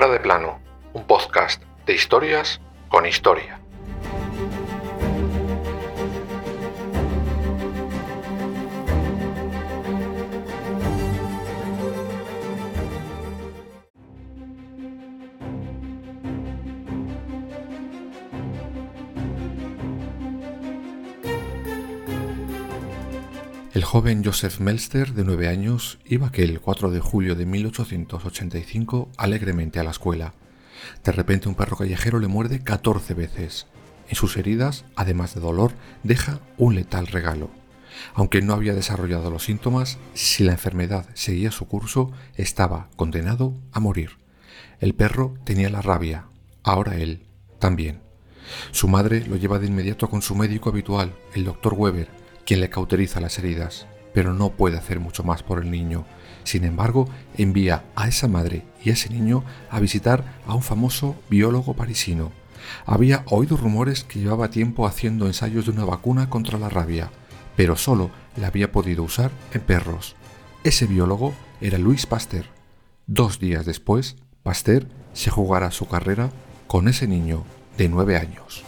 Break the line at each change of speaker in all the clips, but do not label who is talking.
De plano, un podcast de historias con historia. El joven Joseph Melster, de nueve años, iba aquel 4 de julio de 1885 alegremente a la escuela. De repente un perro callejero le muerde 14 veces. En sus heridas, además de dolor, deja un letal regalo. Aunque no había desarrollado los síntomas, si la enfermedad seguía su curso, estaba condenado a morir. El perro tenía la rabia, ahora él también. Su madre lo lleva de inmediato con su médico habitual, el doctor Weber, quien le cauteriza las heridas, pero no puede hacer mucho más por el niño. Sin embargo, envía a esa madre y a ese niño a visitar a un famoso biólogo parisino. Había oído rumores que llevaba tiempo haciendo ensayos de una vacuna contra la rabia, pero solo la había podido usar en perros. Ese biólogo era Louis Pasteur. Dos días después, Pasteur se jugará su carrera con ese niño de nueve años.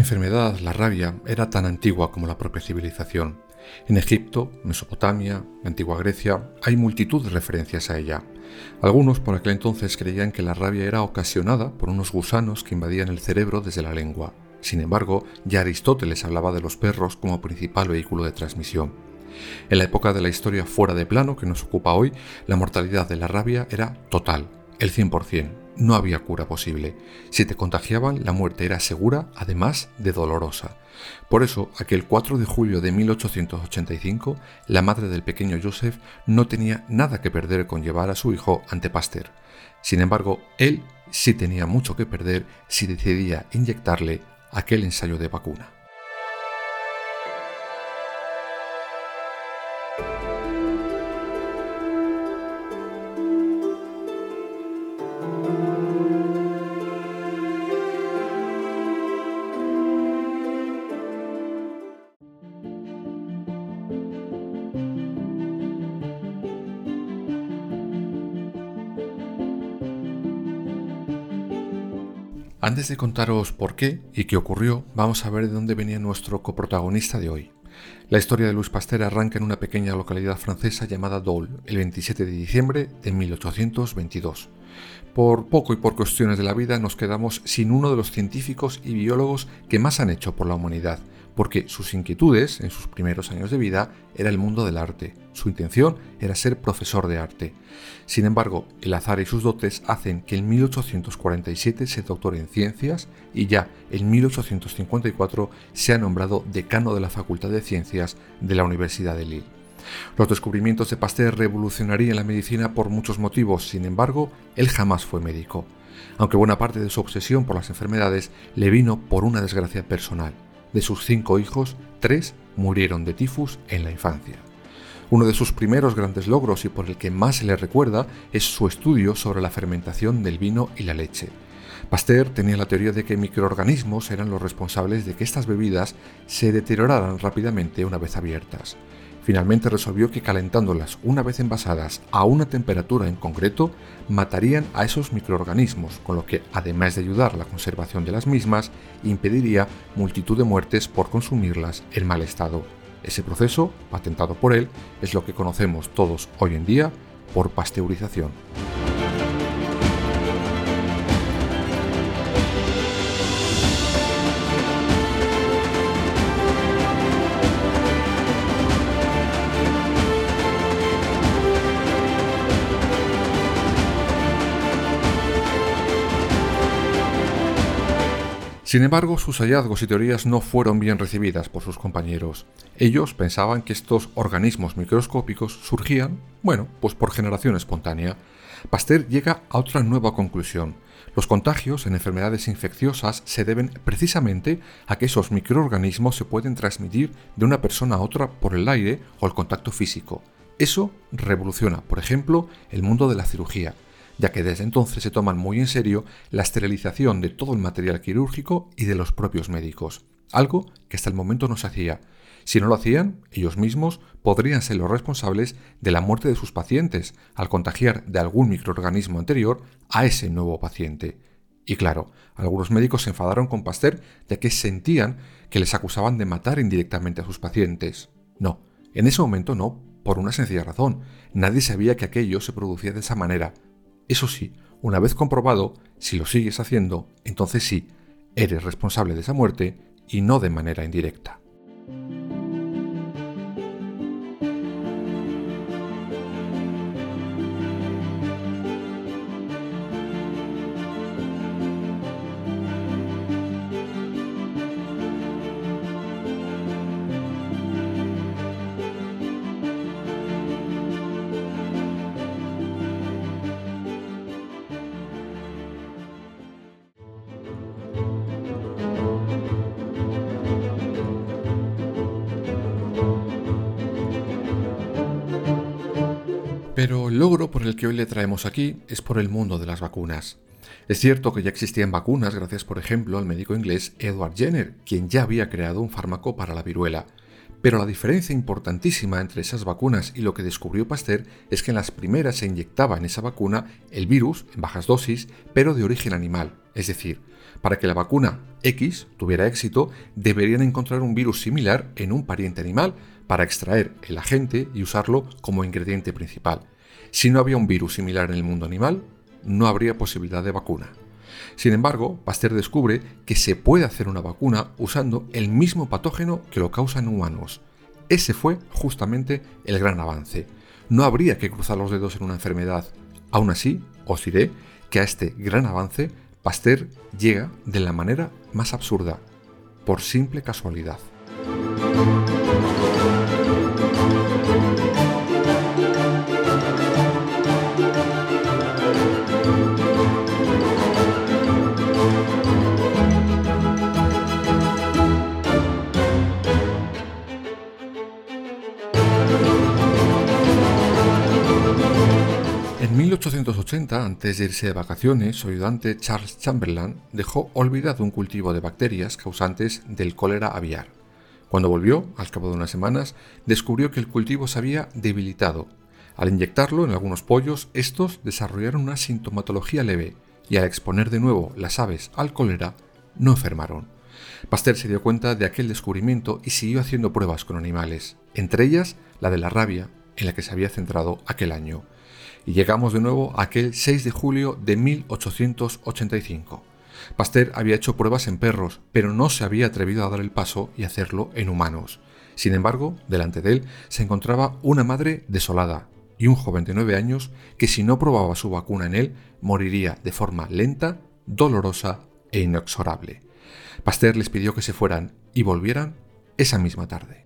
Enfermedad, la rabia, era tan antigua como la propia civilización. En Egipto, Mesopotamia, antigua Grecia, hay multitud de referencias a ella. Algunos por aquel entonces creían que la rabia era ocasionada por unos gusanos que invadían el cerebro desde la lengua. Sin embargo, ya Aristóteles hablaba de los perros como principal vehículo de transmisión. En la época de la historia fuera de plano que nos ocupa hoy, la mortalidad de la rabia era total, el 100% no había cura posible. Si te contagiaban, la muerte era segura, además de dolorosa. Por eso, aquel 4 de julio de 1885, la madre del pequeño Joseph no tenía nada que perder con llevar a su hijo ante Pasteur. Sin embargo, él sí tenía mucho que perder si decidía inyectarle aquel ensayo de vacuna. Antes de contaros por qué y qué ocurrió, vamos a ver de dónde venía nuestro coprotagonista de hoy. La historia de Luis Pasteur arranca en una pequeña localidad francesa llamada Dole, el 27 de diciembre de 1822. Por poco y por cuestiones de la vida nos quedamos sin uno de los científicos y biólogos que más han hecho por la humanidad, porque sus inquietudes en sus primeros años de vida era el mundo del arte. Su intención era ser profesor de arte. Sin embargo, el azar y sus dotes hacen que en 1847 se doctore en ciencias y ya en 1854 sea nombrado decano de la Facultad de Ciencias de la Universidad de Lille. Los descubrimientos de Pasteur revolucionarían la medicina por muchos motivos, sin embargo, él jamás fue médico, aunque buena parte de su obsesión por las enfermedades le vino por una desgracia personal. De sus cinco hijos, tres murieron de tifus en la infancia. Uno de sus primeros grandes logros y por el que más se le recuerda es su estudio sobre la fermentación del vino y la leche. Pasteur tenía la teoría de que microorganismos eran los responsables de que estas bebidas se deterioraran rápidamente una vez abiertas. Finalmente resolvió que calentándolas una vez envasadas a una temperatura en concreto, matarían a esos microorganismos, con lo que, además de ayudar a la conservación de las mismas, impediría multitud de muertes por consumirlas en mal estado. Ese proceso, patentado por él, es lo que conocemos todos hoy en día por pasteurización. Sin embargo, sus hallazgos y teorías no fueron bien recibidas por sus compañeros. Ellos pensaban que estos organismos microscópicos surgían, bueno, pues por generación espontánea. Pasteur llega a otra nueva conclusión. Los contagios en enfermedades infecciosas se deben precisamente a que esos microorganismos se pueden transmitir de una persona a otra por el aire o el contacto físico. Eso revoluciona, por ejemplo, el mundo de la cirugía, ya que desde entonces se toman muy en serio la esterilización de todo el material quirúrgico y de los propios médicos, algo que hasta el momento no se hacía. Si no lo hacían, ellos mismos podrían ser los responsables de la muerte de sus pacientes al contagiar de algún microorganismo anterior a ese nuevo paciente. Y claro, algunos médicos se enfadaron con Pasteur ya que sentían que les acusaban de matar indirectamente a sus pacientes. No, en ese momento no, por una sencilla razón. Nadie sabía que aquello se producía de esa manera, eso sí, una vez comprobado, si lo sigues haciendo, entonces sí, eres responsable de esa muerte y no de manera indirecta. Logro por el que hoy le traemos aquí es por el mundo de las vacunas. Es cierto que ya existían vacunas gracias, por ejemplo, al médico inglés Edward Jenner, quien ya había creado un fármaco para la viruela. Pero la diferencia importantísima entre esas vacunas y lo que descubrió Pasteur es que en las primeras se inyectaba en esa vacuna el virus en bajas dosis, pero de origen animal. Es decir, para que la vacuna X tuviera éxito, deberían encontrar un virus similar en un pariente animal para extraer el agente y usarlo como ingrediente principal. Si no había un virus similar en el mundo animal, no habría posibilidad de vacuna. Sin embargo, Pasteur descubre que se puede hacer una vacuna usando el mismo patógeno que lo causa en humanos. Ese fue justamente el gran avance. No habría que cruzar los dedos en una enfermedad. Aún así, os diré que a este gran avance Pasteur llega de la manera más absurda, por simple casualidad. 1880, antes de irse de vacaciones, su ayudante Charles Chamberlain dejó olvidado un cultivo de bacterias causantes del cólera aviar. Cuando volvió, al cabo de unas semanas, descubrió que el cultivo se había debilitado. Al inyectarlo en algunos pollos, estos desarrollaron una sintomatología leve y al exponer de nuevo las aves al cólera, no enfermaron. Pasteur se dio cuenta de aquel descubrimiento y siguió haciendo pruebas con animales, entre ellas la de la rabia, en la que se había centrado aquel año y llegamos de nuevo a aquel 6 de julio de 1885. Pasteur había hecho pruebas en perros, pero no se había atrevido a dar el paso y hacerlo en humanos. Sin embargo, delante de él se encontraba una madre desolada y un joven de 9 años que si no probaba su vacuna en él, moriría de forma lenta, dolorosa e inexorable. Pasteur les pidió que se fueran y volvieran esa misma tarde.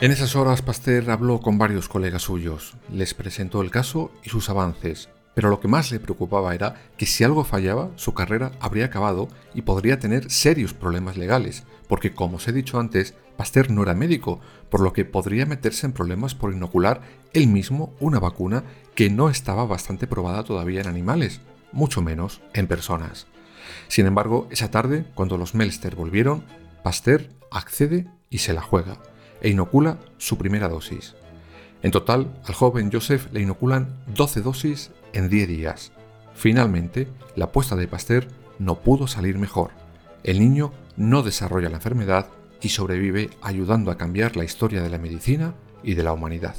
En esas horas Pasteur habló con varios colegas suyos, les presentó el caso y sus avances, pero lo que más le preocupaba era que si algo fallaba, su carrera habría acabado y podría tener serios problemas legales, porque como os he dicho antes, Pasteur no era médico, por lo que podría meterse en problemas por inocular él mismo una vacuna que no estaba bastante probada todavía en animales, mucho menos en personas. Sin embargo, esa tarde, cuando los Melster volvieron, Pasteur accede y se la juega e inocula su primera dosis. En total, al joven Joseph le inoculan 12 dosis en 10 días. Finalmente, la apuesta de Pasteur no pudo salir mejor. El niño no desarrolla la enfermedad y sobrevive ayudando a cambiar la historia de la medicina y de la humanidad.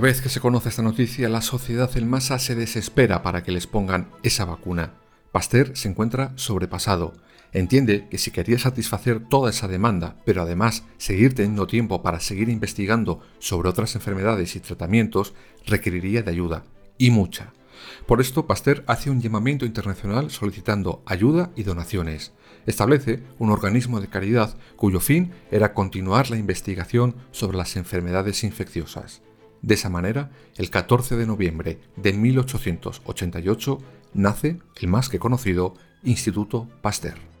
Vez que se conoce esta noticia, la sociedad en masa se desespera para que les pongan esa vacuna. Pasteur se encuentra sobrepasado. Entiende que si quería satisfacer toda esa demanda, pero además seguir teniendo tiempo para seguir investigando sobre otras enfermedades y tratamientos, requeriría de ayuda, y mucha. Por esto, Pasteur hace un llamamiento internacional solicitando ayuda y donaciones. Establece un organismo de caridad cuyo fin era continuar la investigación sobre las enfermedades infecciosas. De esa manera, el 14 de noviembre de 1888 nace el más que conocido Instituto Pasteur.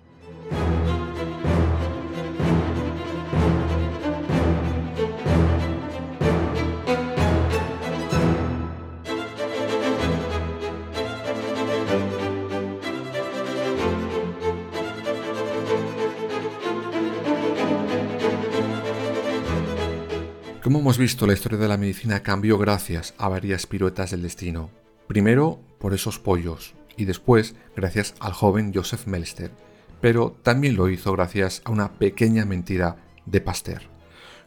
Como hemos visto, la historia de la medicina cambió gracias a varias piruetas del destino. Primero por esos pollos y después gracias al joven Joseph Melster, pero también lo hizo gracias a una pequeña mentira de Pasteur.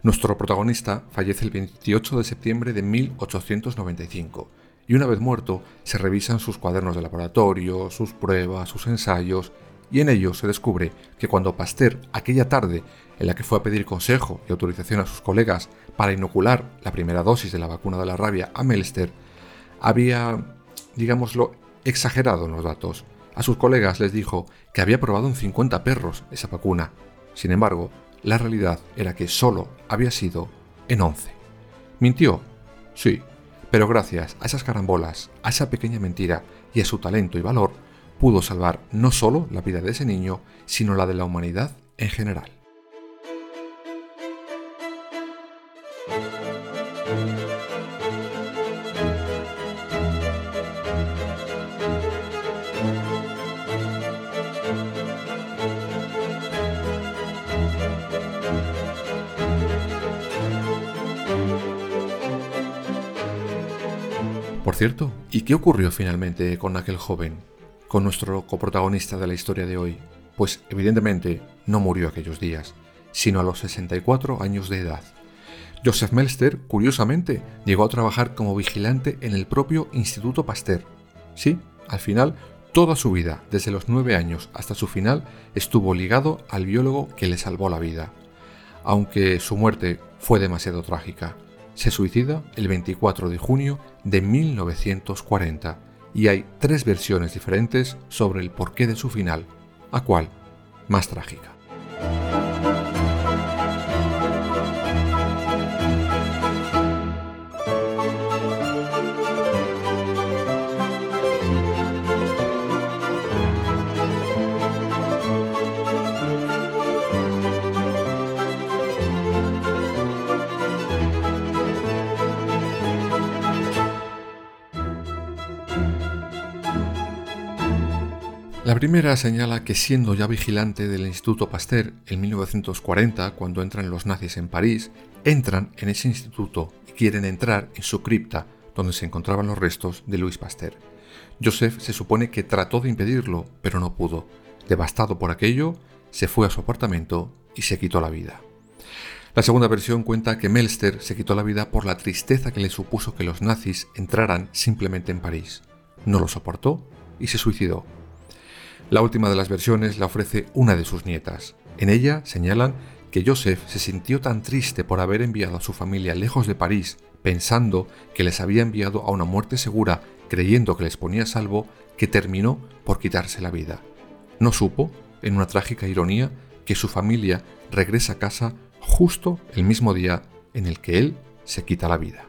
Nuestro protagonista fallece el 28 de septiembre de 1895 y una vez muerto se revisan sus cuadernos de laboratorio, sus pruebas, sus ensayos y en ellos se descubre que cuando Pasteur aquella tarde en la que fue a pedir consejo y autorización a sus colegas para inocular la primera dosis de la vacuna de la rabia a Melster, había, digámoslo, exagerado en los datos. A sus colegas les dijo que había probado en 50 perros esa vacuna. Sin embargo, la realidad era que solo había sido en 11. ¿Mintió? Sí, pero gracias a esas carambolas, a esa pequeña mentira y a su talento y valor, pudo salvar no solo la vida de ese niño, sino la de la humanidad en general. Por cierto, ¿y qué ocurrió finalmente con aquel joven, con nuestro coprotagonista de la historia de hoy? Pues evidentemente no murió aquellos días, sino a los 64 años de edad. Joseph Melster, curiosamente, llegó a trabajar como vigilante en el propio Instituto Pasteur. Sí, al final, toda su vida, desde los nueve años hasta su final, estuvo ligado al biólogo que le salvó la vida. Aunque su muerte fue demasiado trágica. Se suicida el 24 de junio de 1940 y hay tres versiones diferentes sobre el porqué de su final, a cuál más trágica. Primera señala que siendo ya vigilante del Instituto Pasteur en 1940, cuando entran los nazis en París, entran en ese instituto y quieren entrar en su cripta, donde se encontraban los restos de Louis Pasteur. Joseph se supone que trató de impedirlo, pero no pudo. Devastado por aquello, se fue a su apartamento y se quitó la vida. La segunda versión cuenta que Melster se quitó la vida por la tristeza que le supuso que los nazis entraran simplemente en París. No lo soportó y se suicidó la última de las versiones la ofrece una de sus nietas. En ella señalan que Joseph se sintió tan triste por haber enviado a su familia lejos de París, pensando que les había enviado a una muerte segura, creyendo que les ponía salvo, que terminó por quitarse la vida. No supo, en una trágica ironía, que su familia regresa a casa justo el mismo día en el que él se quita la vida.